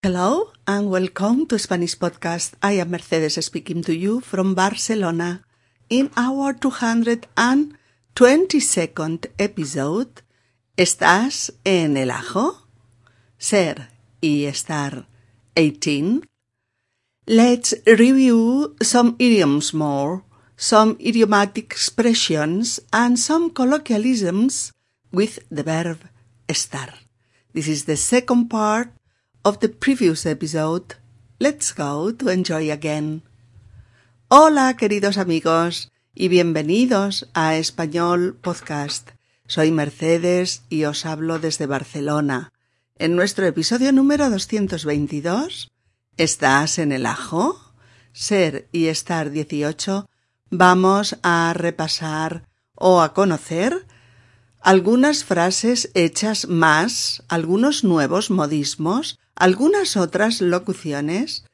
Hello and welcome to Spanish Podcast. I am Mercedes speaking to you from Barcelona. In our 222nd episode, ¿estás en el ajo? Ser y estar 18. Let's review some idioms more, some idiomatic expressions and some colloquialisms with the verb estar. This is the second part of the previous episode. Let's go to enjoy again. Hola, queridos amigos, y bienvenidos a Español Podcast. Soy Mercedes y os hablo desde Barcelona. En nuestro episodio número 222, ¿estás en el ajo? Ser y estar 18, vamos a repasar o a conocer algunas frases hechas más, algunos nuevos modismos, algunas otras locuciones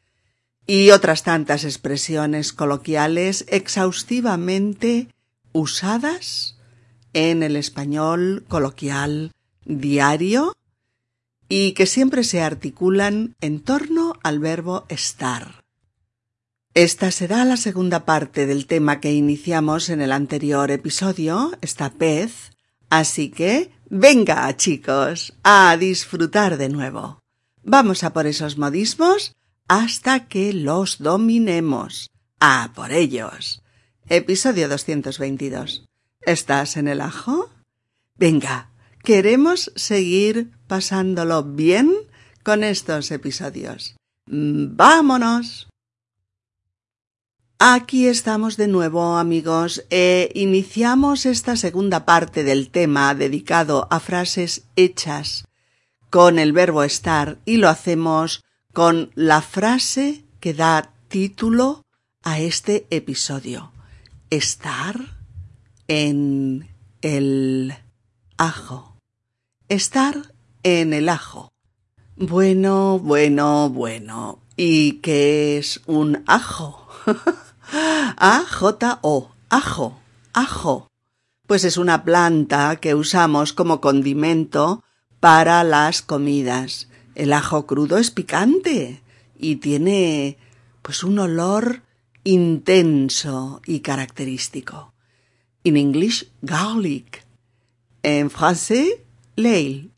y otras tantas expresiones coloquiales exhaustivamente usadas en el español coloquial diario y que siempre se articulan en torno al verbo estar. Esta será la segunda parte del tema que iniciamos en el anterior episodio, esta vez, así que venga, chicos, a disfrutar de nuevo. Vamos a por esos modismos hasta que los dominemos. A por ellos. Episodio 222. ¿Estás en el ajo? Venga, queremos seguir pasándolo bien con estos episodios. ¡Vámonos! Aquí estamos de nuevo, amigos, e iniciamos esta segunda parte del tema dedicado a frases hechas con el verbo estar y lo hacemos con la frase que da título a este episodio. Estar en el ajo. Estar en el ajo. Bueno, bueno, bueno. ¿Y qué es un ajo? A-J-O. Ajo. Ajo. Pues es una planta que usamos como condimento para las comidas. El ajo crudo es picante y tiene pues un olor intenso y característico. En English, garlic. En francés, l'ail.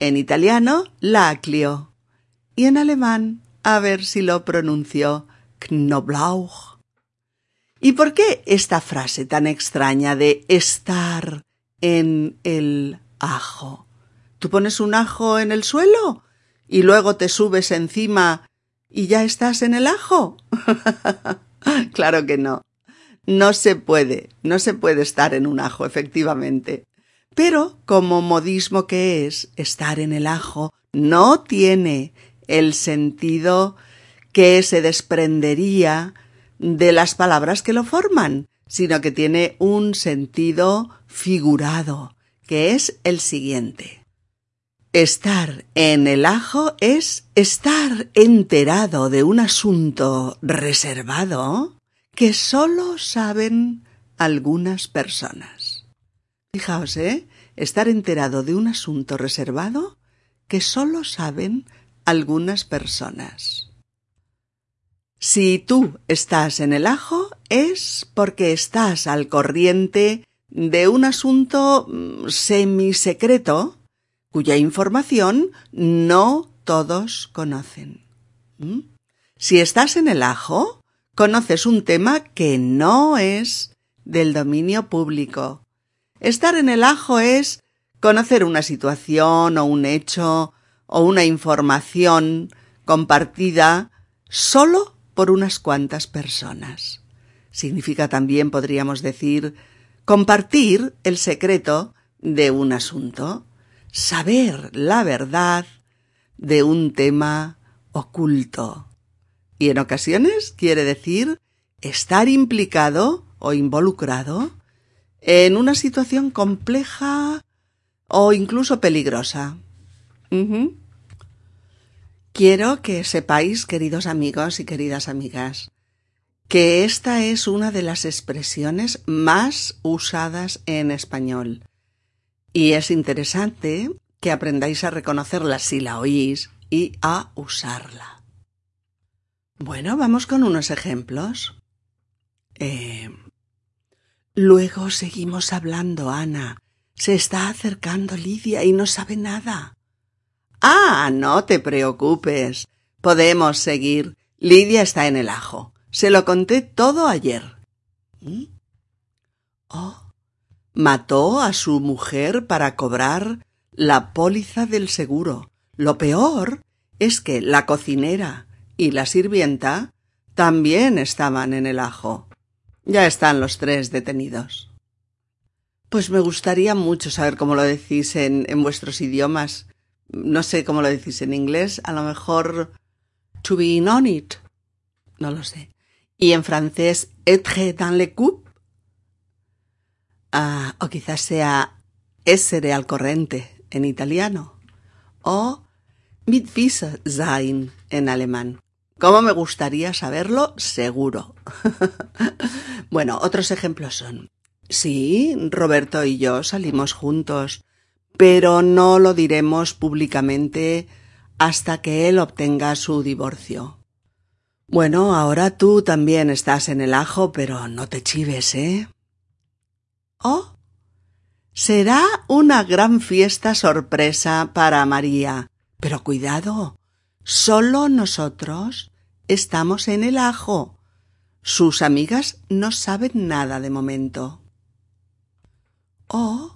En italiano, laclio. Y en alemán, a ver si lo pronunció, Knoblauch. ¿Y por qué esta frase tan extraña de estar en el ajo? Tú pones un ajo en el suelo y luego te subes encima y ya estás en el ajo. claro que no. No se puede, no se puede estar en un ajo, efectivamente. Pero, como modismo que es, estar en el ajo no tiene el sentido que se desprendería de las palabras que lo forman, sino que tiene un sentido figurado, que es el siguiente. Estar en el ajo es estar enterado de un asunto reservado que sólo saben algunas personas. Fijaos, ¿eh? Estar enterado de un asunto reservado que sólo saben algunas personas. Si tú estás en el ajo es porque estás al corriente de un asunto mm, semisecreto cuya información no todos conocen. ¿Mm? Si estás en el ajo, conoces un tema que no es del dominio público. Estar en el ajo es conocer una situación o un hecho o una información compartida solo por unas cuantas personas. Significa también, podríamos decir, compartir el secreto de un asunto saber la verdad de un tema oculto. Y en ocasiones quiere decir estar implicado o involucrado en una situación compleja o incluso peligrosa. Quiero que sepáis, queridos amigos y queridas amigas, que esta es una de las expresiones más usadas en español y es interesante que aprendáis a reconocerla si la oís y a usarla. Bueno, vamos con unos ejemplos. Eh, luego seguimos hablando, Ana. Se está acercando Lidia y no sabe nada. Ah, no te preocupes. Podemos seguir. Lidia está en el ajo. Se lo conté todo ayer. ¿Mm? Oh, mató a su mujer para cobrar la póliza del seguro. Lo peor es que la cocinera y la sirvienta también estaban en el ajo. Ya están los tres detenidos. Pues me gustaría mucho saber cómo lo decís en, vuestros idiomas. No sé cómo lo decís en inglés. A lo mejor to be on it. No lo sé. Y en francés, être dans le coup. Ah, o quizás sea essere al corriente en italiano. O mit sein en alemán. ¿Cómo me gustaría saberlo? Seguro. bueno, otros ejemplos son. Sí, Roberto y yo salimos juntos, pero no lo diremos públicamente hasta que él obtenga su divorcio. Bueno, ahora tú también estás en el ajo, pero no te chives, ¿eh? Oh, será una gran fiesta sorpresa para María. Pero cuidado, solo nosotros estamos en el ajo. Sus amigas no saben nada de momento. Oh,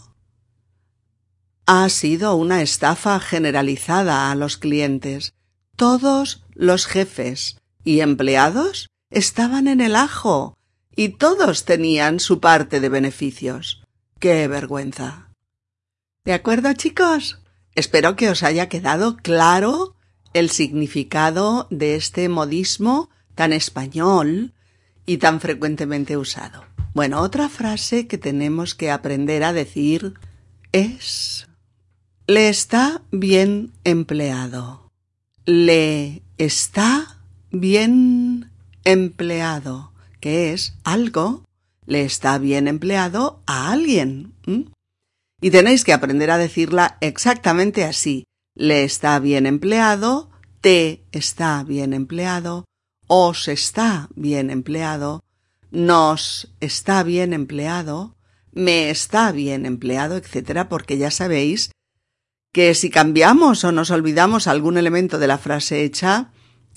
ha sido una estafa generalizada a los clientes. Todos los jefes y empleados estaban en el ajo y todos tenían su parte de beneficios. ¡Qué vergüenza! ¿De acuerdo, chicos? Espero que os haya quedado claro el significado de este modismo tan español y tan frecuentemente usado. Bueno, otra frase que tenemos que aprender a decir es le está bien empleado. Le está bien empleado, que es algo le está bien empleado a alguien. Y tenéis que aprender a decirla exactamente así. Le está bien empleado, te está bien empleado, os está bien empleado, nos está bien empleado, me está bien empleado, etcétera, porque ya sabéis que si cambiamos o nos olvidamos algún elemento de la frase hecha,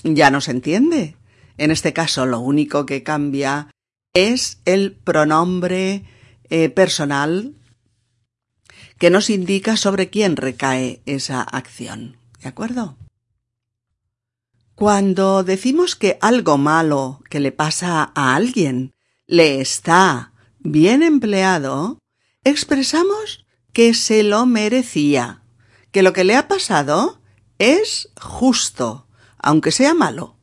ya no se entiende. En este caso, lo único que cambia es el pronombre eh, personal que nos indica sobre quién recae esa acción. ¿De acuerdo? Cuando decimos que algo malo que le pasa a alguien le está bien empleado, expresamos que se lo merecía, que lo que le ha pasado es justo, aunque sea malo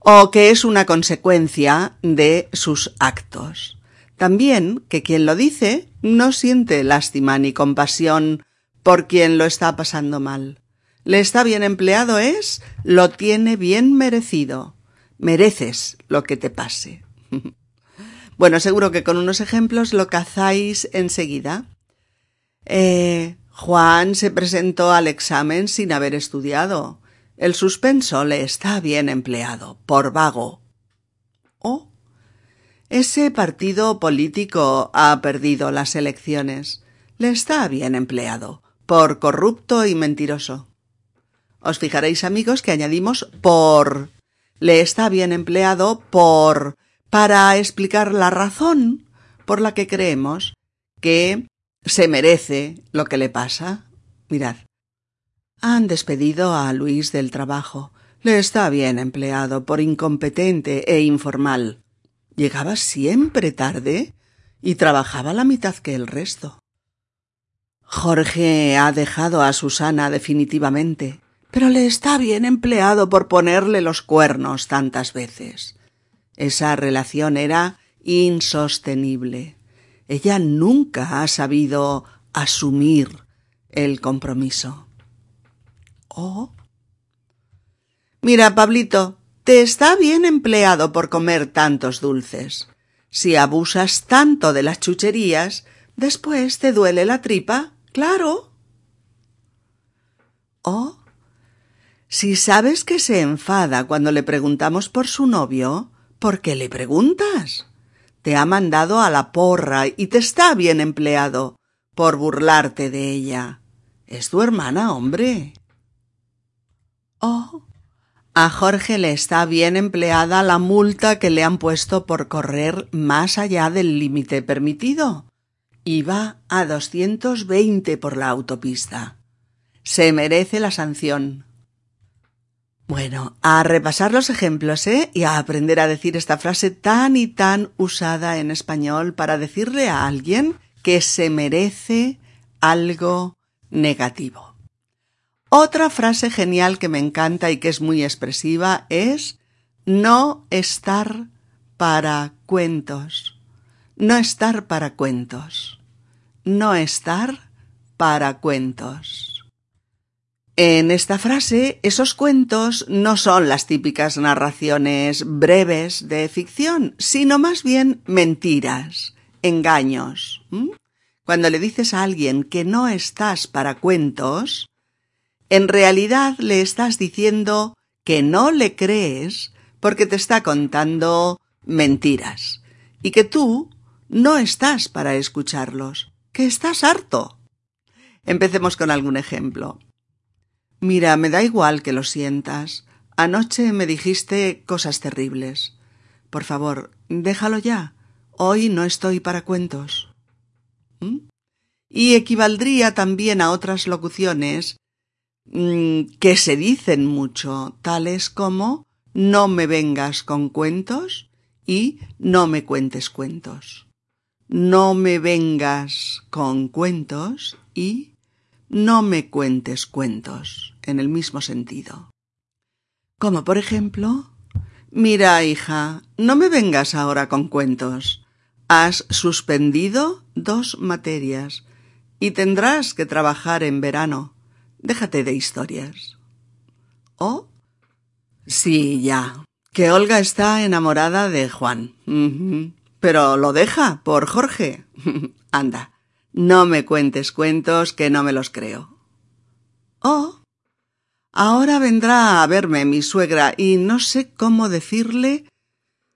o que es una consecuencia de sus actos. También que quien lo dice no siente lástima ni compasión por quien lo está pasando mal. Le está bien empleado es, lo tiene bien merecido. Mereces lo que te pase. bueno, seguro que con unos ejemplos lo cazáis enseguida. Eh, Juan se presentó al examen sin haber estudiado. El suspenso le está bien empleado, por vago. ¿O? Ese partido político ha perdido las elecciones. Le está bien empleado, por corrupto y mentiroso. Os fijaréis, amigos, que añadimos por. Le está bien empleado por. para explicar la razón por la que creemos que se merece lo que le pasa. Mirad, han despedido a Luis del trabajo. Le está bien empleado por incompetente e informal. Llegaba siempre tarde y trabajaba la mitad que el resto. Jorge ha dejado a Susana definitivamente, pero le está bien empleado por ponerle los cuernos tantas veces. Esa relación era insostenible. Ella nunca ha sabido asumir el compromiso. Oh. Mira, Pablito, te está bien empleado por comer tantos dulces. Si abusas tanto de las chucherías, después te duele la tripa, claro. Oh, Si sabes que se enfada cuando le preguntamos por su novio, ¿por qué le preguntas? Te ha mandado a la porra y te está bien empleado por burlarte de ella. Es tu hermana, hombre. Oh, a Jorge le está bien empleada la multa que le han puesto por correr más allá del límite permitido. Iba a doscientos veinte por la autopista. Se merece la sanción. Bueno, a repasar los ejemplos, ¿eh? Y a aprender a decir esta frase tan y tan usada en español para decirle a alguien que se merece algo negativo. Otra frase genial que me encanta y que es muy expresiva es no estar para cuentos. No estar para cuentos. No estar para cuentos. En esta frase, esos cuentos no son las típicas narraciones breves de ficción, sino más bien mentiras, engaños. Cuando le dices a alguien que no estás para cuentos, en realidad le estás diciendo que no le crees porque te está contando mentiras y que tú no estás para escucharlos, que estás harto. Empecemos con algún ejemplo. Mira, me da igual que lo sientas. Anoche me dijiste cosas terribles. Por favor, déjalo ya. Hoy no estoy para cuentos. ¿Mm? Y equivaldría también a otras locuciones mm, que se dicen mucho, tales como no me vengas con cuentos y no me cuentes cuentos. No me vengas con cuentos y no me cuentes cuentos en el mismo sentido. Como por ejemplo, mira, hija, no me vengas ahora con cuentos. Has suspendido dos materias y tendrás que trabajar en verano. Déjate de historias. ¿Oh? Sí, ya. Que Olga está enamorada de Juan. Pero lo deja por Jorge. Anda, no me cuentes cuentos que no me los creo. Oh, Ahora vendrá a verme mi suegra y no sé cómo decirle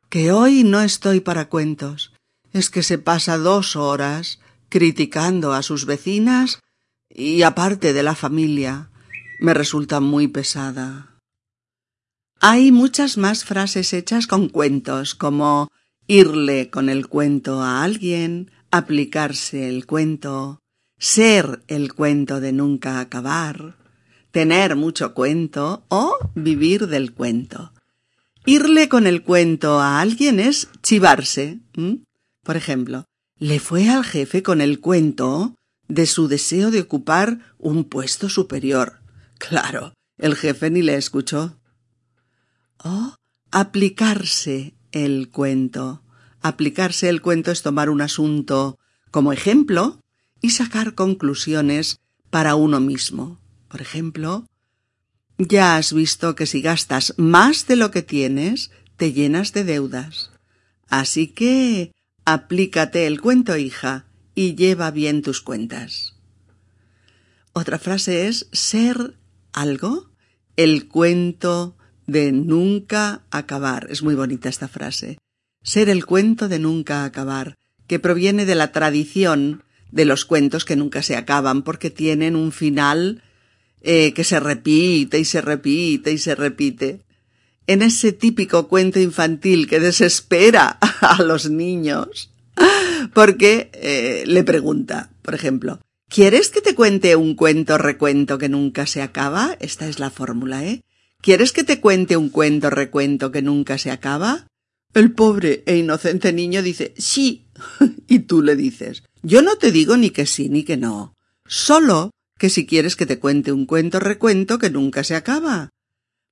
que hoy no estoy para cuentos. Es que se pasa dos horas criticando a sus vecinas y aparte de la familia. Me resulta muy pesada. Hay muchas más frases hechas con cuentos, como irle con el cuento a alguien, aplicarse el cuento, ser el cuento de nunca acabar tener mucho cuento o vivir del cuento. Irle con el cuento a alguien es chivarse. Por ejemplo, le fue al jefe con el cuento de su deseo de ocupar un puesto superior. Claro, el jefe ni le escuchó. O aplicarse el cuento. Aplicarse el cuento es tomar un asunto como ejemplo y sacar conclusiones para uno mismo. Por ejemplo, ya has visto que si gastas más de lo que tienes, te llenas de deudas. Así que aplícate el cuento, hija, y lleva bien tus cuentas. Otra frase es ser algo, el cuento de nunca acabar. Es muy bonita esta frase. Ser el cuento de nunca acabar, que proviene de la tradición de los cuentos que nunca se acaban porque tienen un final eh, que se repite y se repite y se repite. En ese típico cuento infantil que desespera a los niños, porque eh, le pregunta, por ejemplo, ¿quieres que te cuente un cuento recuento que nunca se acaba? Esta es la fórmula, ¿eh? ¿Quieres que te cuente un cuento recuento que nunca se acaba? El pobre e inocente niño dice sí, y tú le dices yo no te digo ni que sí ni que no, solo que si quieres que te cuente un cuento recuento que nunca se acaba.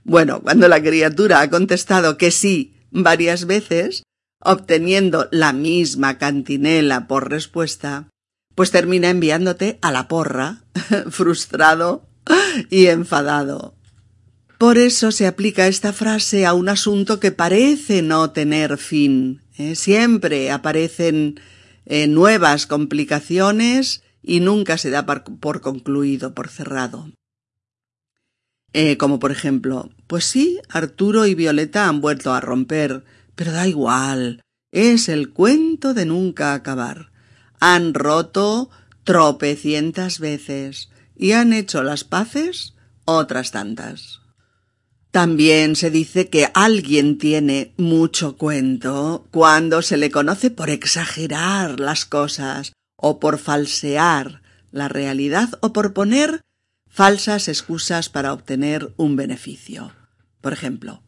Bueno, cuando la criatura ha contestado que sí varias veces, obteniendo la misma cantinela por respuesta, pues termina enviándote a la porra, frustrado y enfadado. Por eso se aplica esta frase a un asunto que parece no tener fin. ¿eh? Siempre aparecen eh, nuevas complicaciones y nunca se da por concluido, por cerrado. Eh, como por ejemplo, pues sí, Arturo y Violeta han vuelto a romper, pero da igual, es el cuento de nunca acabar. Han roto tropecientas veces y han hecho las paces otras tantas. También se dice que alguien tiene mucho cuento cuando se le conoce por exagerar las cosas o por falsear la realidad o por poner falsas excusas para obtener un beneficio. Por ejemplo,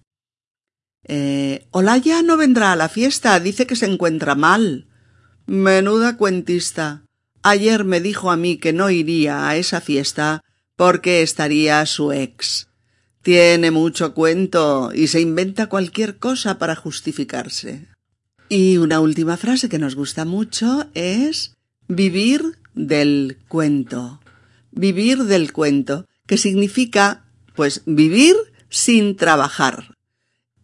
eh, Olaya no vendrá a la fiesta, dice que se encuentra mal. Menuda cuentista. Ayer me dijo a mí que no iría a esa fiesta porque estaría su ex. Tiene mucho cuento y se inventa cualquier cosa para justificarse. Y una última frase que nos gusta mucho es vivir del cuento. Vivir del cuento, que significa, pues, vivir sin trabajar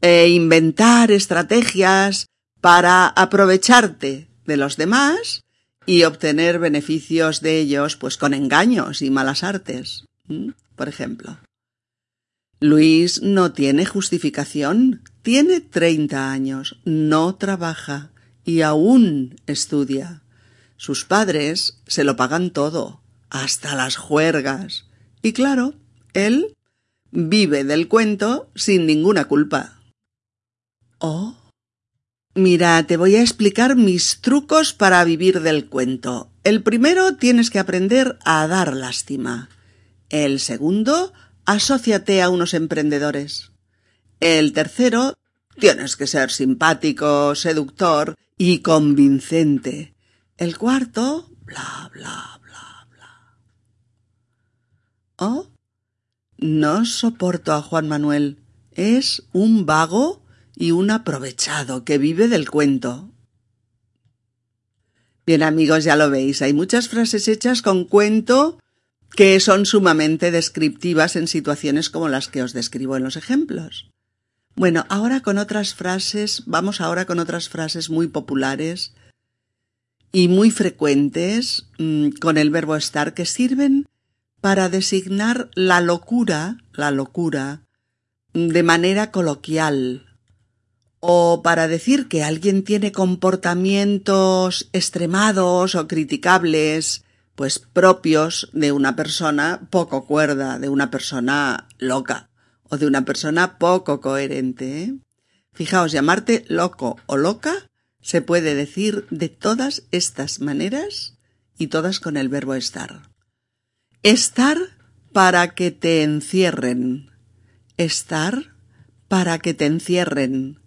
e inventar estrategias para aprovecharte de los demás y obtener beneficios de ellos, pues con engaños y malas artes. Por ejemplo. Luis no tiene justificación. Tiene treinta años, no trabaja y aún estudia. Sus padres se lo pagan todo, hasta las juergas. Y claro, él vive del cuento sin ninguna culpa. Oh. Mira, te voy a explicar mis trucos para vivir del cuento. El primero tienes que aprender a dar lástima. El segundo, asóciate a unos emprendedores. El tercero, tienes que ser simpático, seductor y convincente. El cuarto, bla, bla, bla, bla. Oh, no soporto a Juan Manuel. Es un vago y un aprovechado que vive del cuento. Bien amigos, ya lo veis, hay muchas frases hechas con cuento que son sumamente descriptivas en situaciones como las que os describo en los ejemplos. Bueno, ahora con otras frases, vamos ahora con otras frases muy populares y muy frecuentes mm, con el verbo estar que sirven para designar la locura, la locura, de manera coloquial, o para decir que alguien tiene comportamientos extremados o criticables, pues propios de una persona poco cuerda, de una persona loca o de una persona poco coherente. ¿eh? Fijaos, llamarte loco o loca se puede decir de todas estas maneras y todas con el verbo estar. Estar para que te encierren. Estar para que te encierren.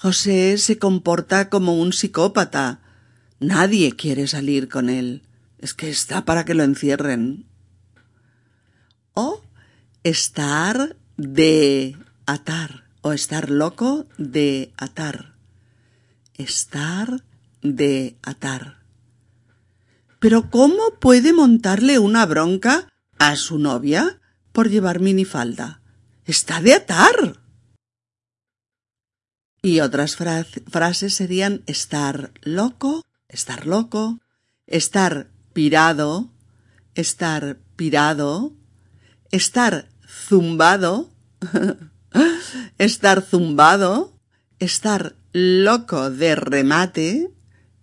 José se comporta como un psicópata. Nadie quiere salir con él. Es que está para que lo encierren. O estar de atar o estar loco de atar estar de atar. Pero ¿cómo puede montarle una bronca a su novia por llevar minifalda? Está de atar. Y otras frases serían estar loco, estar loco, estar pirado, estar pirado, estar zumbado, estar zumbado, estar loco de remate,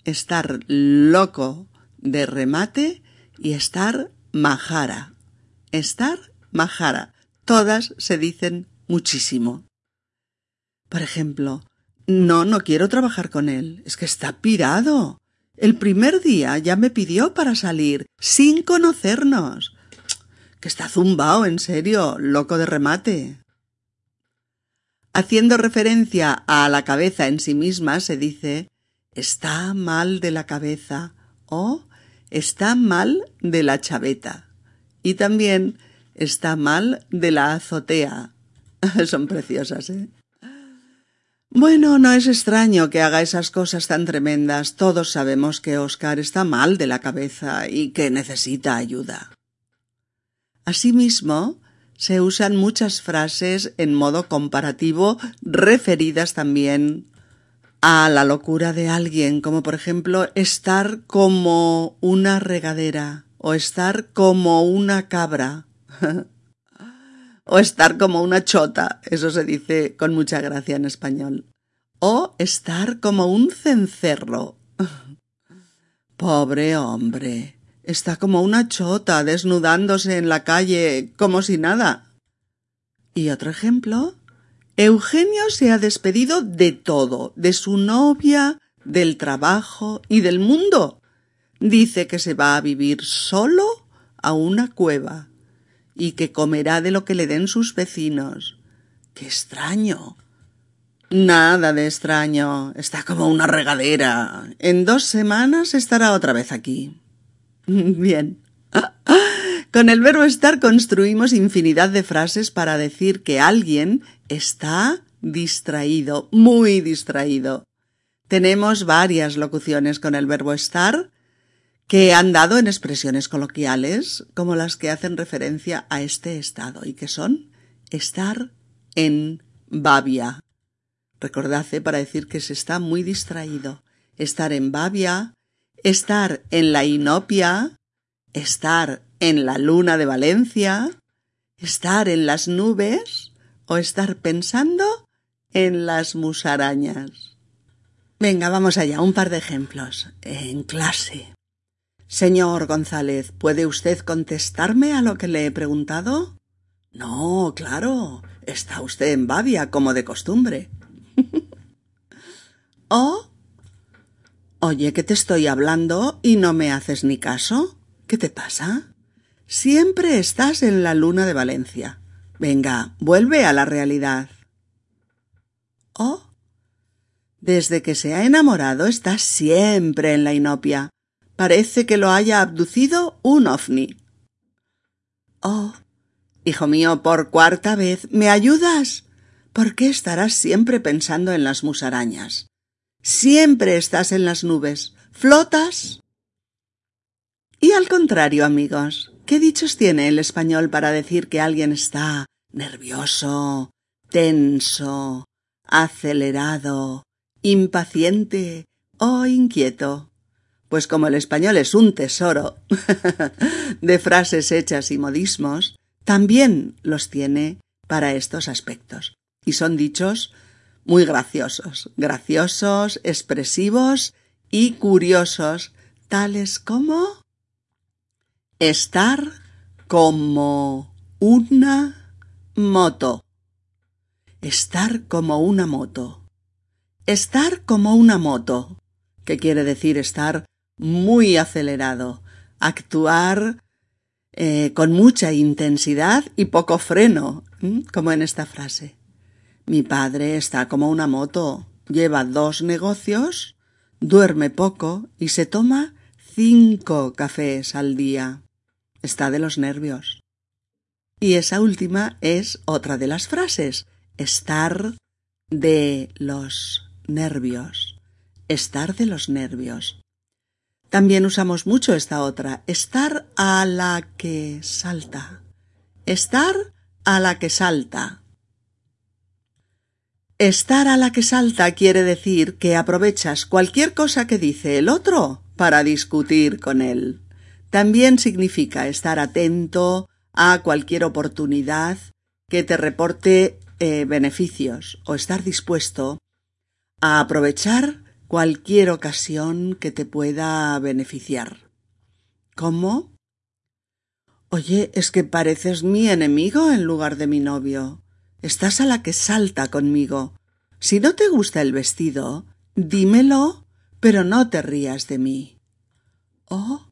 estar loco de remate y estar majara. Estar majara. Todas se dicen muchísimo. Por ejemplo, no, no quiero trabajar con él. Es que está pirado. El primer día ya me pidió para salir, sin conocernos. Que está zumbao, en serio, loco de remate. Haciendo referencia a la cabeza en sí misma se dice está mal de la cabeza o está mal de la chaveta y también está mal de la azotea. Son preciosas, ¿eh? Bueno, no es extraño que haga esas cosas tan tremendas. Todos sabemos que Oscar está mal de la cabeza y que necesita ayuda. Asimismo, se usan muchas frases en modo comparativo referidas también a la locura de alguien, como por ejemplo estar como una regadera o estar como una cabra. O estar como una chota, eso se dice con mucha gracia en español. O estar como un cencerro. Pobre hombre. Está como una chota desnudándose en la calle como si nada. Y otro ejemplo. Eugenio se ha despedido de todo, de su novia, del trabajo y del mundo. Dice que se va a vivir solo a una cueva y que comerá de lo que le den sus vecinos. ¡Qué extraño! Nada de extraño. Está como una regadera. En dos semanas estará otra vez aquí. Bien. Con el verbo estar construimos infinidad de frases para decir que alguien está distraído, muy distraído. Tenemos varias locuciones con el verbo estar que han dado en expresiones coloquiales como las que hacen referencia a este estado y que son estar en babia. Recordad para decir que se está muy distraído. Estar en babia, estar en la inopia, estar en la luna de Valencia, estar en las nubes o estar pensando en las musarañas. Venga, vamos allá, un par de ejemplos. En clase. Señor González, ¿puede usted contestarme a lo que le he preguntado? No, claro. Está usted en babia, como de costumbre. ¿Oh? Oye, que te estoy hablando y no me haces ni caso. ¿Qué te pasa? Siempre estás en la luna de Valencia. Venga, vuelve a la realidad. ¿Oh? Desde que se ha enamorado está siempre en la inopia. Parece que lo haya abducido un ovni. Oh, hijo mío, por cuarta vez, ¿me ayudas? ¿Por qué estarás siempre pensando en las musarañas? Siempre estás en las nubes. ¿Flotas? Y al contrario, amigos, ¿qué dichos tiene el español para decir que alguien está nervioso, tenso, acelerado, impaciente o inquieto? Pues como el español es un tesoro de frases hechas y modismos, también los tiene para estos aspectos. Y son dichos muy graciosos, graciosos, expresivos y curiosos, tales como estar como una moto. Estar como una moto. Estar como una moto, que quiere decir estar muy acelerado, actuar eh, con mucha intensidad y poco freno, como en esta frase. Mi padre está como una moto, lleva dos negocios, duerme poco y se toma cinco cafés al día. Está de los nervios. Y esa última es otra de las frases, estar de los nervios. Estar de los nervios. También usamos mucho esta otra, estar a la que salta. Estar a la que salta. Estar a la que salta quiere decir que aprovechas cualquier cosa que dice el otro para discutir con él. También significa estar atento a cualquier oportunidad que te reporte eh, beneficios o estar dispuesto a aprovechar cualquier ocasión que te pueda beneficiar. ¿Cómo? Oye, es que pareces mi enemigo en lugar de mi novio. Estás a la que salta conmigo. Si no te gusta el vestido, dímelo, pero no te rías de mí. Oh,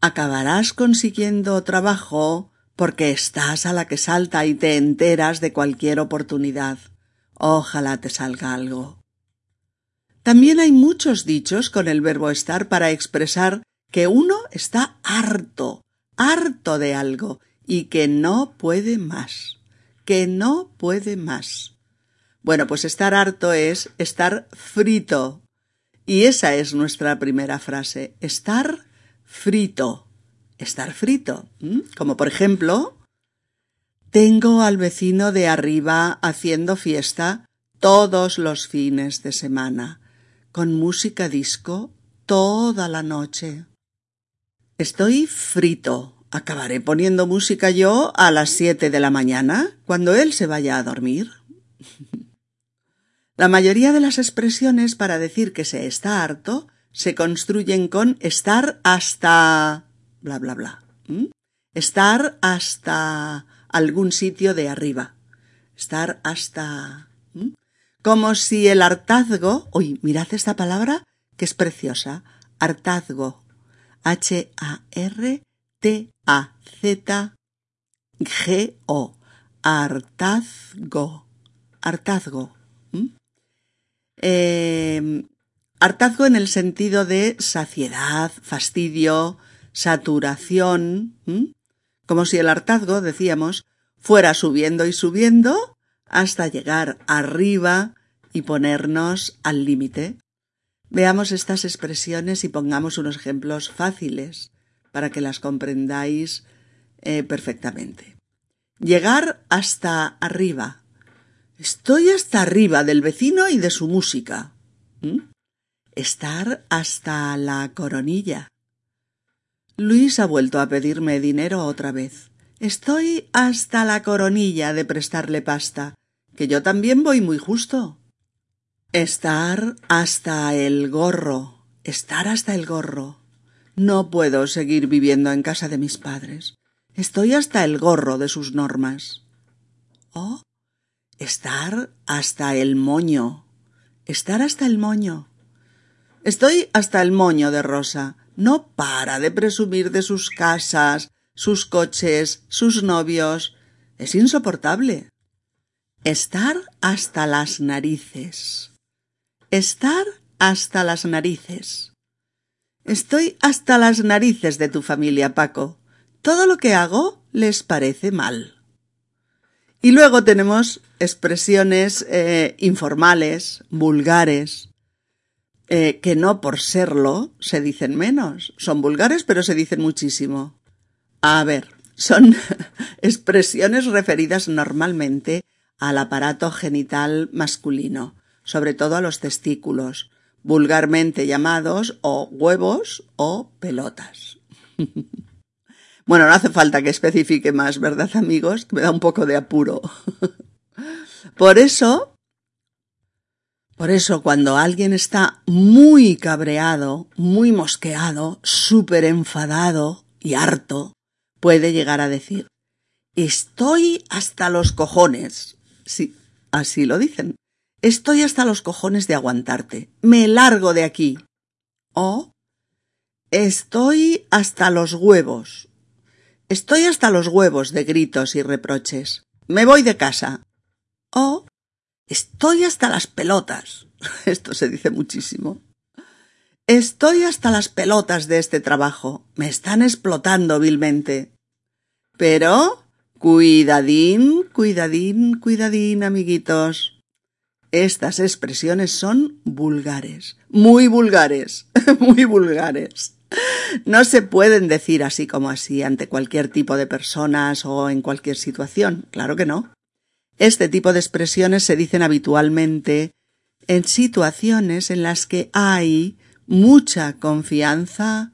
acabarás consiguiendo trabajo porque estás a la que salta y te enteras de cualquier oportunidad. Ojalá te salga algo. También hay muchos dichos con el verbo estar para expresar que uno está harto, harto de algo y que no puede más, que no puede más. Bueno, pues estar harto es estar frito. Y esa es nuestra primera frase, estar frito, estar frito. Como por ejemplo, tengo al vecino de arriba haciendo fiesta todos los fines de semana con música disco toda la noche. Estoy frito, acabaré poniendo música yo a las siete de la mañana, cuando él se vaya a dormir. La mayoría de las expresiones para decir que se está harto se construyen con estar hasta bla bla bla. Estar hasta algún sitio de arriba. Estar hasta como si el hartazgo, uy, mirad esta palabra que es preciosa, hartazgo, H-A-R-T-A-Z-G-O, hartazgo, hartazgo. Em, hartazgo en el sentido de saciedad, fastidio, saturación, como si el hartazgo, decíamos, fuera subiendo y subiendo hasta llegar arriba y ponernos al límite. Veamos estas expresiones y pongamos unos ejemplos fáciles para que las comprendáis eh, perfectamente. Llegar hasta arriba. Estoy hasta arriba del vecino y de su música. ¿Mm? Estar hasta la coronilla. Luis ha vuelto a pedirme dinero otra vez. Estoy hasta la coronilla de prestarle pasta, que yo también voy muy justo. Estar hasta el gorro, estar hasta el gorro. No puedo seguir viviendo en casa de mis padres. Estoy hasta el gorro de sus normas. Oh, estar hasta el moño. Estar hasta el moño. Estoy hasta el moño de Rosa. No para de presumir de sus casas, sus coches, sus novios. Es insoportable. Estar hasta las narices. Estar hasta las narices. Estoy hasta las narices de tu familia, Paco. Todo lo que hago les parece mal. Y luego tenemos expresiones eh, informales, vulgares, eh, que no por serlo se dicen menos. Son vulgares, pero se dicen muchísimo. A ver, son expresiones referidas normalmente al aparato genital masculino sobre todo a los testículos, vulgarmente llamados o huevos o pelotas. bueno, no hace falta que especifique más, ¿verdad, amigos? Me da un poco de apuro. por eso, por eso cuando alguien está muy cabreado, muy mosqueado, súper enfadado y harto, puede llegar a decir, estoy hasta los cojones. Sí, así lo dicen. Estoy hasta los cojones de aguantarte. Me largo de aquí. O estoy hasta los huevos. Estoy hasta los huevos de gritos y reproches. Me voy de casa. O estoy hasta las pelotas. Esto se dice muchísimo. Estoy hasta las pelotas de este trabajo. Me están explotando vilmente. Pero cuidadín, cuidadín, cuidadín, amiguitos. Estas expresiones son vulgares, muy vulgares, muy vulgares. No se pueden decir así como así ante cualquier tipo de personas o en cualquier situación, claro que no. Este tipo de expresiones se dicen habitualmente en situaciones en las que hay mucha confianza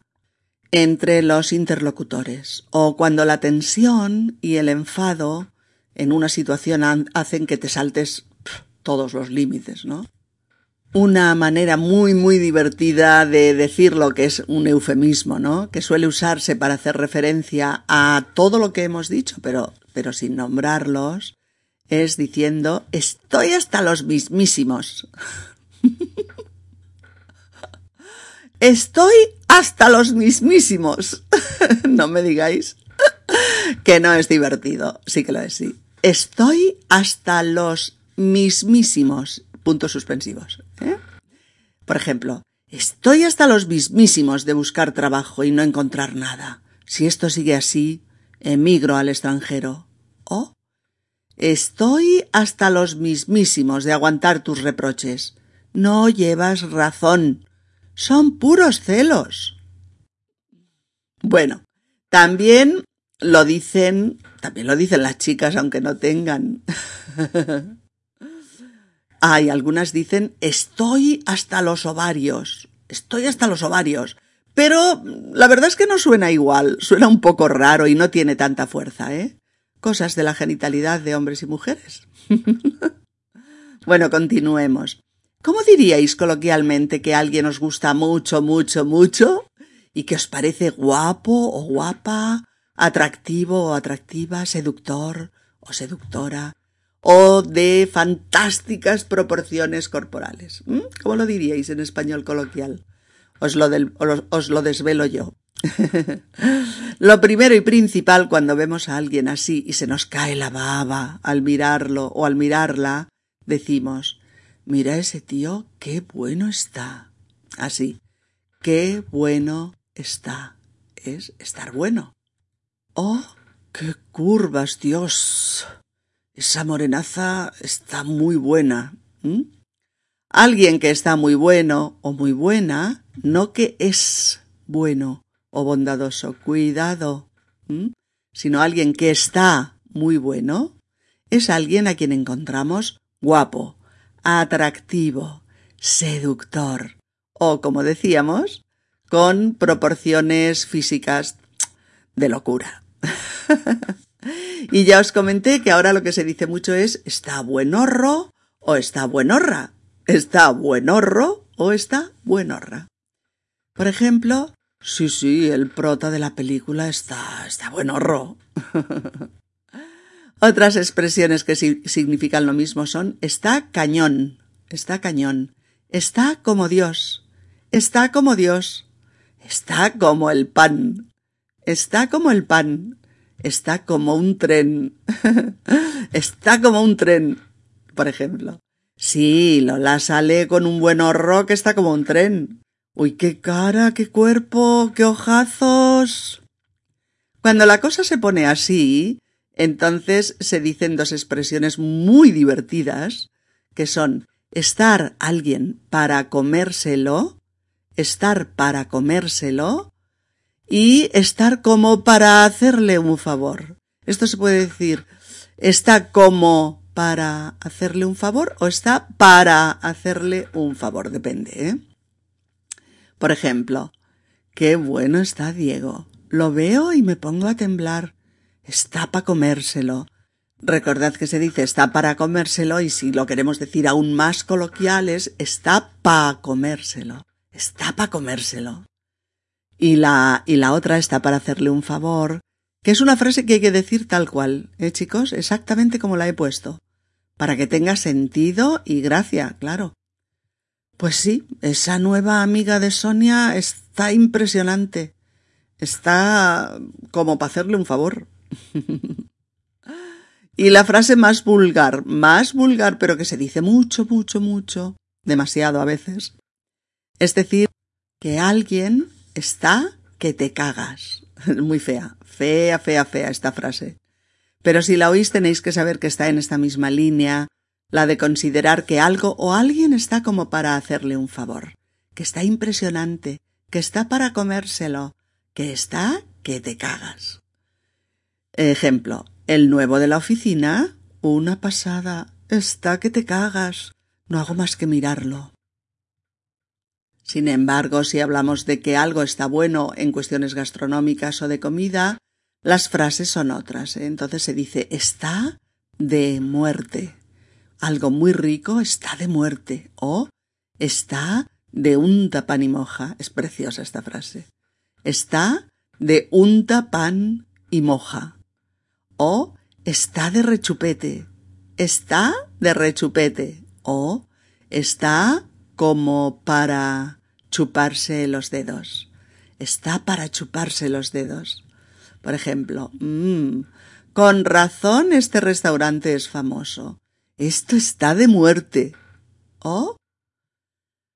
entre los interlocutores o cuando la tensión y el enfado en una situación hacen que te saltes todos los límites, ¿no? Una manera muy, muy divertida de decir lo que es un eufemismo, ¿no? Que suele usarse para hacer referencia a todo lo que hemos dicho, pero, pero sin nombrarlos, es diciendo estoy hasta los mismísimos. estoy hasta los mismísimos. no me digáis que no es divertido. Sí que lo es, sí. Estoy hasta los mismísimos puntos suspensivos. ¿eh? Por ejemplo, estoy hasta los mismísimos de buscar trabajo y no encontrar nada. Si esto sigue así, emigro al extranjero. O estoy hasta los mismísimos de aguantar tus reproches. No llevas razón. Son puros celos. Bueno, también lo dicen, también lo dicen las chicas aunque no tengan. Hay algunas dicen estoy hasta los ovarios, estoy hasta los ovarios, Pero la verdad es que no suena igual, suena un poco raro y no tiene tanta fuerza, ¿eh? Cosas de la genitalidad de hombres y mujeres. bueno, continuemos. ¿Cómo diríais coloquialmente que alguien os gusta mucho, mucho, mucho? y que os parece guapo o guapa, atractivo o atractiva, seductor o seductora, o de fantásticas proporciones corporales. ¿Mm? ¿Cómo lo diríais en español coloquial? Os lo, os lo desvelo yo. lo primero y principal cuando vemos a alguien así y se nos cae la baba al mirarlo o al mirarla, decimos, mira ese tío, qué bueno está. Así, qué bueno está. Es estar bueno. Oh, qué curvas, Dios. Esa morenaza está muy buena. Alguien que está muy bueno o muy buena, no que es bueno o bondadoso, cuidado, sino alguien que está muy bueno, es alguien a quien encontramos guapo, atractivo, seductor o, como decíamos, con proporciones físicas de locura. y ya os comenté que ahora lo que se dice mucho es está buenorro o está buenorra. Está buenorro o está buenorra. Por ejemplo, sí, sí, el prota de la película está, está buenorro. Otras expresiones que significan lo mismo son está cañón, está cañón, está como Dios, está como Dios, está como el pan, está como el pan, está como un tren, está como un tren, por ejemplo. Sí, Lola sale con un buen horror que está como un tren. Uy, qué cara, qué cuerpo, qué ojazos. Cuando la cosa se pone así, entonces se dicen dos expresiones muy divertidas, que son estar alguien para comérselo, estar para comérselo, y estar como para hacerle un favor. Esto se puede decir, está como para hacerle un favor o está para hacerle un favor, depende. ¿eh? Por ejemplo, qué bueno está Diego. Lo veo y me pongo a temblar. Está para comérselo. Recordad que se dice está para comérselo y si lo queremos decir aún más coloquial es está para comérselo. Está para comérselo. Y la, y la otra está para hacerle un favor, que es una frase que hay que decir tal cual, ¿eh, chicos? Exactamente como la he puesto para que tenga sentido y gracia, claro. Pues sí, esa nueva amiga de Sonia está impresionante. Está como para hacerle un favor. y la frase más vulgar, más vulgar, pero que se dice mucho, mucho, mucho, demasiado a veces. Es decir, que alguien está que te cagas. Muy fea, fea, fea, fea esta frase. Pero si la oís tenéis que saber que está en esta misma línea, la de considerar que algo o alguien está como para hacerle un favor, que está impresionante, que está para comérselo, que está que te cagas. Ejemplo, el nuevo de la oficina, una pasada, está que te cagas, no hago más que mirarlo. Sin embargo, si hablamos de que algo está bueno en cuestiones gastronómicas o de comida, las frases son otras. Entonces se dice está de muerte. Algo muy rico está de muerte. O está de unta pan y moja. Es preciosa esta frase. Está de unta pan y moja. O está de rechupete. Está de rechupete. O está como para chuparse los dedos. Está para chuparse los dedos. Por ejemplo, mmm, con razón este restaurante es famoso. Esto está de muerte. ¿Oh?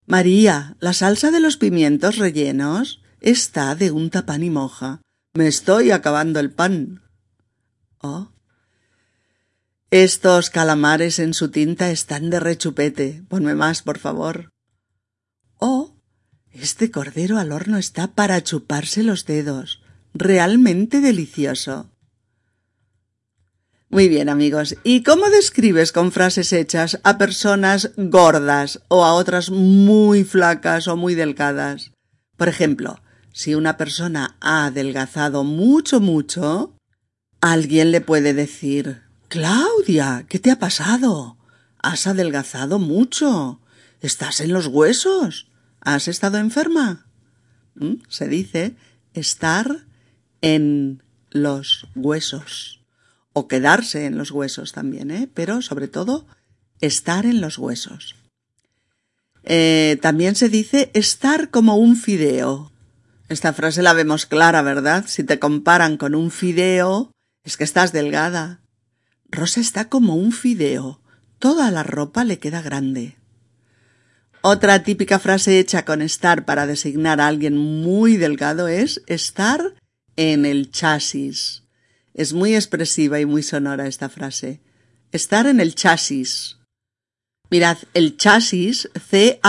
María, la salsa de los pimientos rellenos está de un pan y moja. Me estoy acabando el pan. ¿Oh? Estos calamares en su tinta están de rechupete. Ponme más, por favor. Oh, este cordero al horno está para chuparse los dedos realmente delicioso. Muy bien amigos, ¿y cómo describes con frases hechas a personas gordas o a otras muy flacas o muy delgadas? Por ejemplo, si una persona ha adelgazado mucho, mucho, alguien le puede decir Claudia, ¿qué te ha pasado? Has adelgazado mucho. Estás en los huesos. ¿Has estado enferma? ¿Mm? Se dice estar en los huesos. O quedarse en los huesos también, ¿eh? Pero sobre todo estar en los huesos. Eh, también se dice estar como un fideo. Esta frase la vemos clara, ¿verdad? Si te comparan con un fideo, es que estás delgada. Rosa está como un fideo. Toda la ropa le queda grande. Otra típica frase hecha con estar para designar a alguien muy delgado es estar en el chasis. Es muy expresiva y muy sonora esta frase. Estar en el chasis. Mirad, el chasis, C-H-A-S-I-S,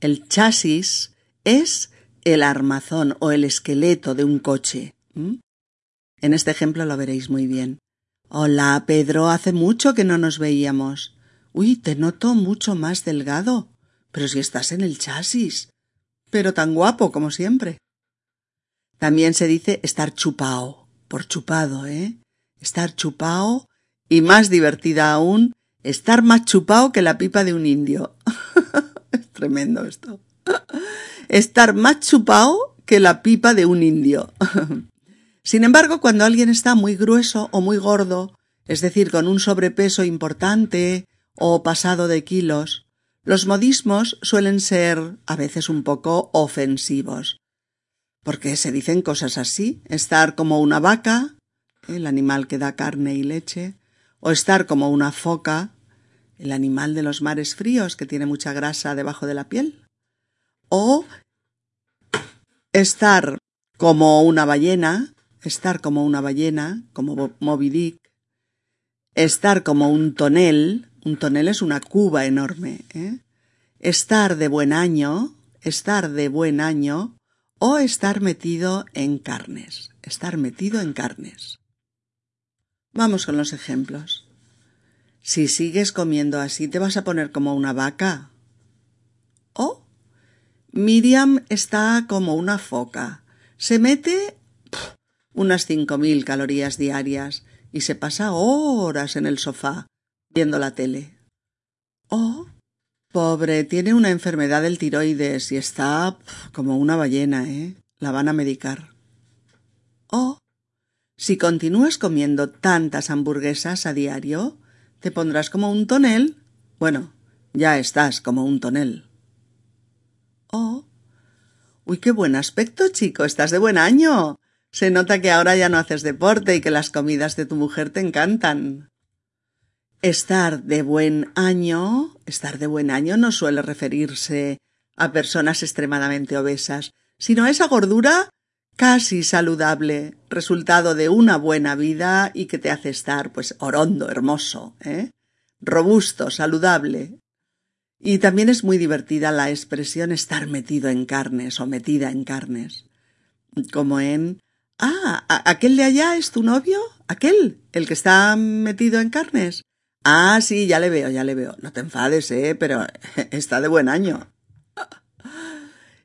el chasis es el armazón o el esqueleto de un coche. En este ejemplo lo veréis muy bien. Hola, Pedro, hace mucho que no nos veíamos. Uy, te noto mucho más delgado. Pero si estás en el chasis. Pero tan guapo como siempre. También se dice estar chupao, por chupado, ¿eh? Estar chupao y más divertida aún, estar más chupao que la pipa de un indio. es tremendo esto. estar más chupao que la pipa de un indio. Sin embargo, cuando alguien está muy grueso o muy gordo, es decir, con un sobrepeso importante o pasado de kilos, los modismos suelen ser a veces un poco ofensivos. Porque se dicen cosas así, estar como una vaca, el animal que da carne y leche, o estar como una foca, el animal de los mares fríos que tiene mucha grasa debajo de la piel, o estar como una ballena, estar como una ballena, como Moby Dick, estar como un tonel, un tonel es una cuba enorme, ¿eh? estar de buen año, estar de buen año, o estar metido en carnes, estar metido en carnes. Vamos con los ejemplos. Si sigues comiendo así, te vas a poner como una vaca. O Miriam está como una foca. Se mete unas cinco mil calorías diarias y se pasa horas en el sofá viendo la tele. O pobre, tiene una enfermedad del tiroides y está como una ballena, ¿eh? La van a medicar. O si continúas comiendo tantas hamburguesas a diario, te pondrás como un tonel. Bueno, ya estás como un tonel. Oh. Uy, qué buen aspecto, chico. Estás de buen año. Se nota que ahora ya no haces deporte y que las comidas de tu mujer te encantan. Estar de buen año, estar de buen año no suele referirse a personas extremadamente obesas, sino a esa gordura casi saludable, resultado de una buena vida y que te hace estar, pues, orondo, hermoso, ¿eh? robusto, saludable. Y también es muy divertida la expresión estar metido en carnes o metida en carnes. Como en Ah, aquel de allá es tu novio? ¿Aquel? ¿El que está metido en carnes? Ah, sí, ya le veo, ya le veo. No te enfades, eh, pero está de buen año.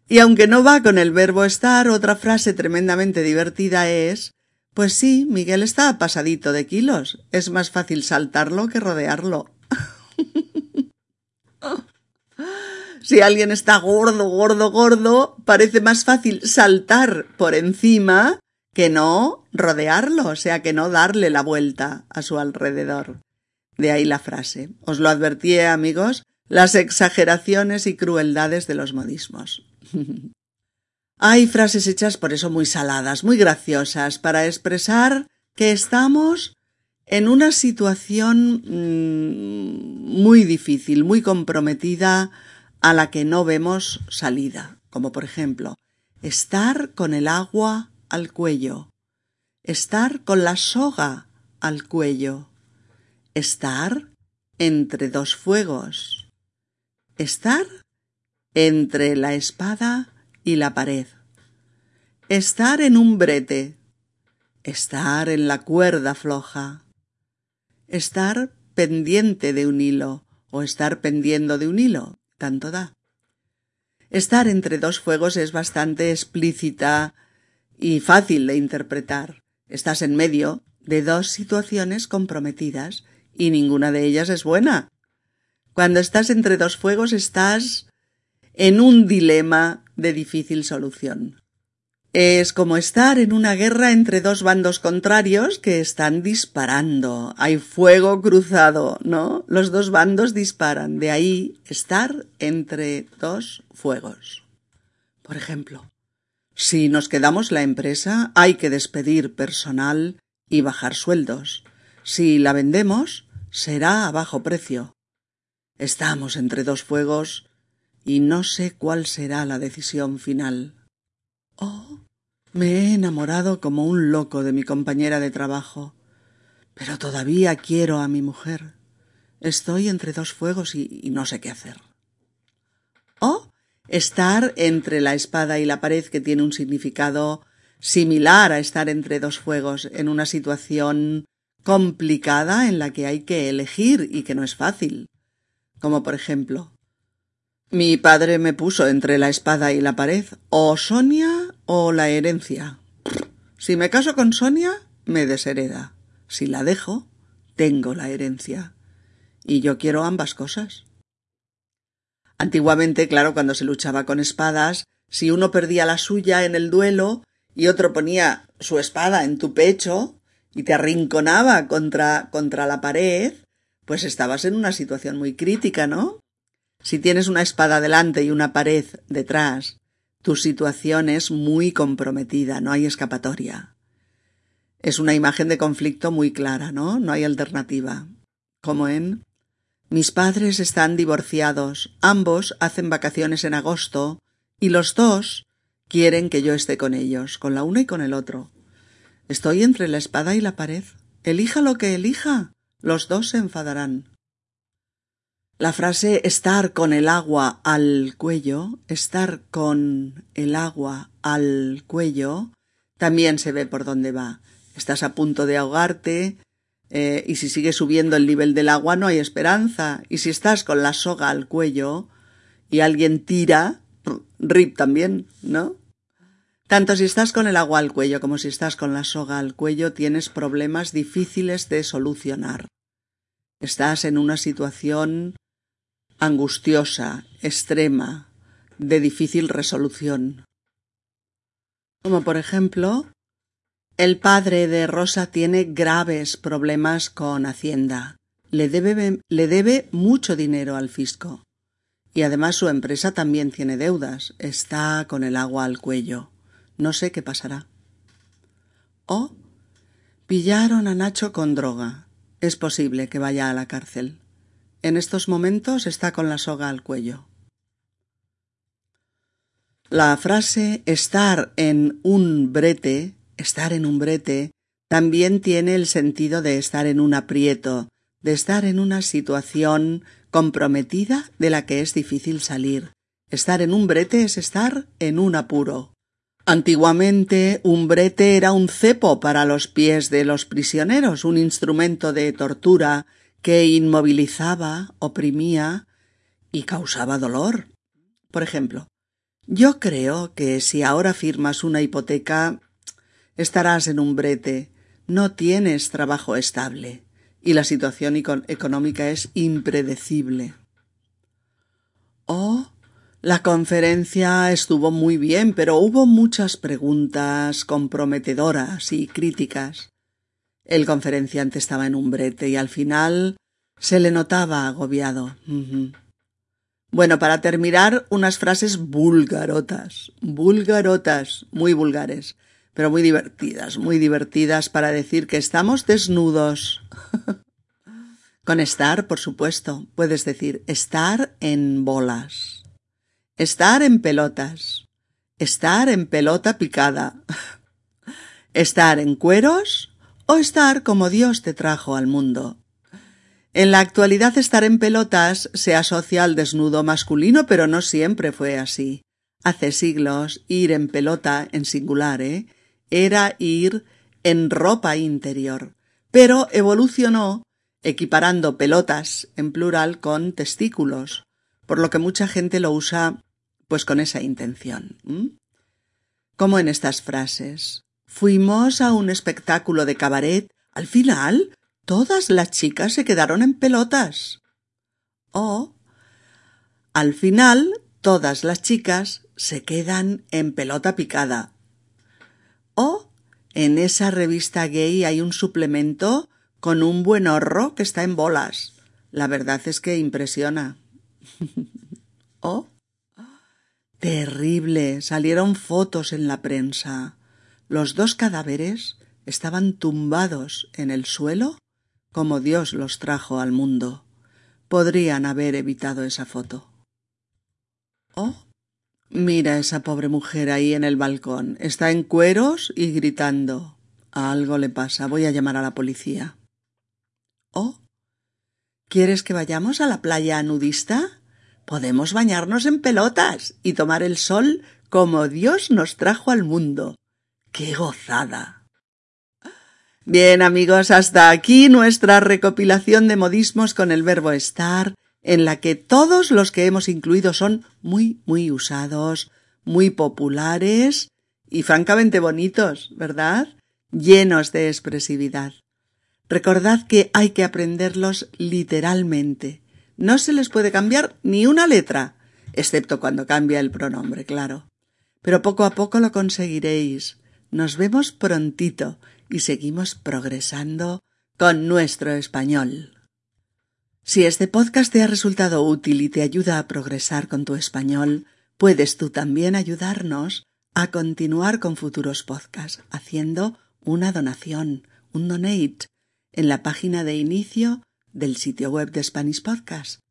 Y aunque no va con el verbo estar, otra frase tremendamente divertida es Pues sí, Miguel está pasadito de kilos. Es más fácil saltarlo que rodearlo. si alguien está gordo, gordo, gordo, parece más fácil saltar por encima que no rodearlo, o sea, que no darle la vuelta a su alrededor. De ahí la frase. Os lo advertí, amigos, las exageraciones y crueldades de los modismos. Hay frases hechas por eso muy saladas, muy graciosas, para expresar que estamos en una situación mm, muy difícil, muy comprometida, a la que no vemos salida, como por ejemplo, estar con el agua al cuello, estar con la soga al cuello, estar entre dos fuegos, estar entre la espada y la pared. Estar en un brete. Estar en la cuerda floja. Estar pendiente de un hilo o estar pendiendo de un hilo. Tanto da. Estar entre dos fuegos es bastante explícita y fácil de interpretar. Estás en medio de dos situaciones comprometidas y ninguna de ellas es buena. Cuando estás entre dos fuegos estás en un dilema de difícil solución. Es como estar en una guerra entre dos bandos contrarios que están disparando. Hay fuego cruzado, ¿no? Los dos bandos disparan. De ahí estar entre dos fuegos. Por ejemplo, si nos quedamos la empresa, hay que despedir personal y bajar sueldos. Si la vendemos, será a bajo precio. Estamos entre dos fuegos y no sé cuál será la decisión final. Oh, me he enamorado como un loco de mi compañera de trabajo, pero todavía quiero a mi mujer. Estoy entre dos fuegos y, y no sé qué hacer. O estar entre la espada y la pared que tiene un significado similar a estar entre dos fuegos en una situación complicada en la que hay que elegir y que no es fácil. Como por ejemplo, mi padre me puso entre la espada y la pared, o Sonia o la herencia. Si me caso con Sonia, me deshereda. Si la dejo, tengo la herencia. Y yo quiero ambas cosas. Antiguamente, claro, cuando se luchaba con espadas, si uno perdía la suya en el duelo y otro ponía su espada en tu pecho y te arrinconaba contra, contra la pared, pues estabas en una situación muy crítica, ¿no? Si tienes una espada delante y una pared detrás, tu situación es muy comprometida, no hay escapatoria. Es una imagen de conflicto muy clara, ¿no? No hay alternativa. Como en Mis padres están divorciados, ambos hacen vacaciones en agosto, y los dos quieren que yo esté con ellos, con la una y con el otro. Estoy entre la espada y la pared. Elija lo que elija. Los dos se enfadarán. La frase estar con el agua al cuello, estar con el agua al cuello, también se ve por dónde va. Estás a punto de ahogarte, eh, y si sigue subiendo el nivel del agua no hay esperanza. Y si estás con la soga al cuello y alguien tira, rip también, ¿no? Tanto si estás con el agua al cuello como si estás con la soga al cuello tienes problemas difíciles de solucionar. Estás en una situación angustiosa, extrema, de difícil resolución. Como por ejemplo, el padre de Rosa tiene graves problemas con Hacienda. Le debe, le debe mucho dinero al fisco. Y además su empresa también tiene deudas. Está con el agua al cuello. No sé qué pasará. O pillaron a Nacho con droga. Es posible que vaya a la cárcel. En estos momentos está con la soga al cuello. La frase estar en un brete, estar en un brete, también tiene el sentido de estar en un aprieto, de estar en una situación comprometida de la que es difícil salir. Estar en un brete es estar en un apuro. Antiguamente un brete era un cepo para los pies de los prisioneros, un instrumento de tortura que inmovilizaba, oprimía y causaba dolor. Por ejemplo, yo creo que si ahora firmas una hipoteca estarás en un brete, no tienes trabajo estable y la situación económica es impredecible. Oh, la conferencia estuvo muy bien, pero hubo muchas preguntas comprometedoras y críticas. El conferenciante estaba en un brete y al final se le notaba agobiado. Bueno, para terminar, unas frases vulgarotas, vulgarotas, muy vulgares, pero muy divertidas, muy divertidas para decir que estamos desnudos. Con estar, por supuesto, puedes decir estar en bolas, estar en pelotas, estar en pelota picada, estar en cueros o estar como Dios te trajo al mundo. En la actualidad estar en pelotas se asocia al desnudo masculino, pero no siempre fue así. Hace siglos ir en pelota en singular, ¿eh? Era ir en ropa interior, pero evolucionó equiparando pelotas en plural con testículos, por lo que mucha gente lo usa Pues con esa intención. Como en estas frases. Fuimos a un espectáculo de cabaret. Al final, todas las chicas se quedaron en pelotas. O, al final, todas las chicas se quedan en pelota picada. O, en esa revista gay hay un suplemento con un buen horro que está en bolas. La verdad es que impresiona. oh, terrible. Salieron fotos en la prensa. Los dos cadáveres estaban tumbados en el suelo como Dios los trajo al mundo. Podrían haber evitado esa foto. Oh, mira esa pobre mujer ahí en el balcón. Está en cueros y gritando. Algo le pasa. Voy a llamar a la policía. Oh, ¿Quieres que vayamos a la playa nudista? Podemos bañarnos en pelotas y tomar el sol como Dios nos trajo al mundo. ¡Qué gozada! Bien amigos, hasta aquí nuestra recopilación de modismos con el verbo estar, en la que todos los que hemos incluido son muy, muy usados, muy populares y francamente bonitos, ¿verdad? Llenos de expresividad. Recordad que hay que aprenderlos literalmente. No se les puede cambiar ni una letra, excepto cuando cambia el pronombre, claro. Pero poco a poco lo conseguiréis. Nos vemos prontito y seguimos progresando con nuestro español. Si este podcast te ha resultado útil y te ayuda a progresar con tu español, puedes tú también ayudarnos a continuar con futuros podcasts haciendo una donación, un donate en la página de inicio del sitio web de Spanish Podcast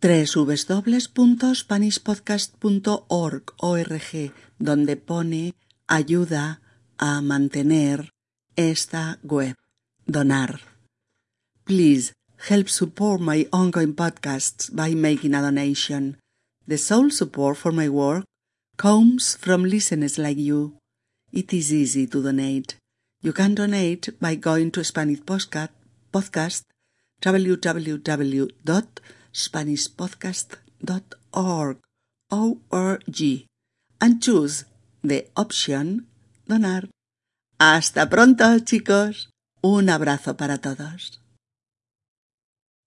www.spanishpodcast.org donde pone ayuda a mantener esta web. Donar. Please help support my ongoing podcasts by making a donation. The sole support for my work comes from listeners like you. It is easy to donate. You can donate by going to Spanish Podcast, podcast www.spanishpodcast.org O-R-G, and choose the option Donar. Hasta pronto, chicos. Un abrazo para todos.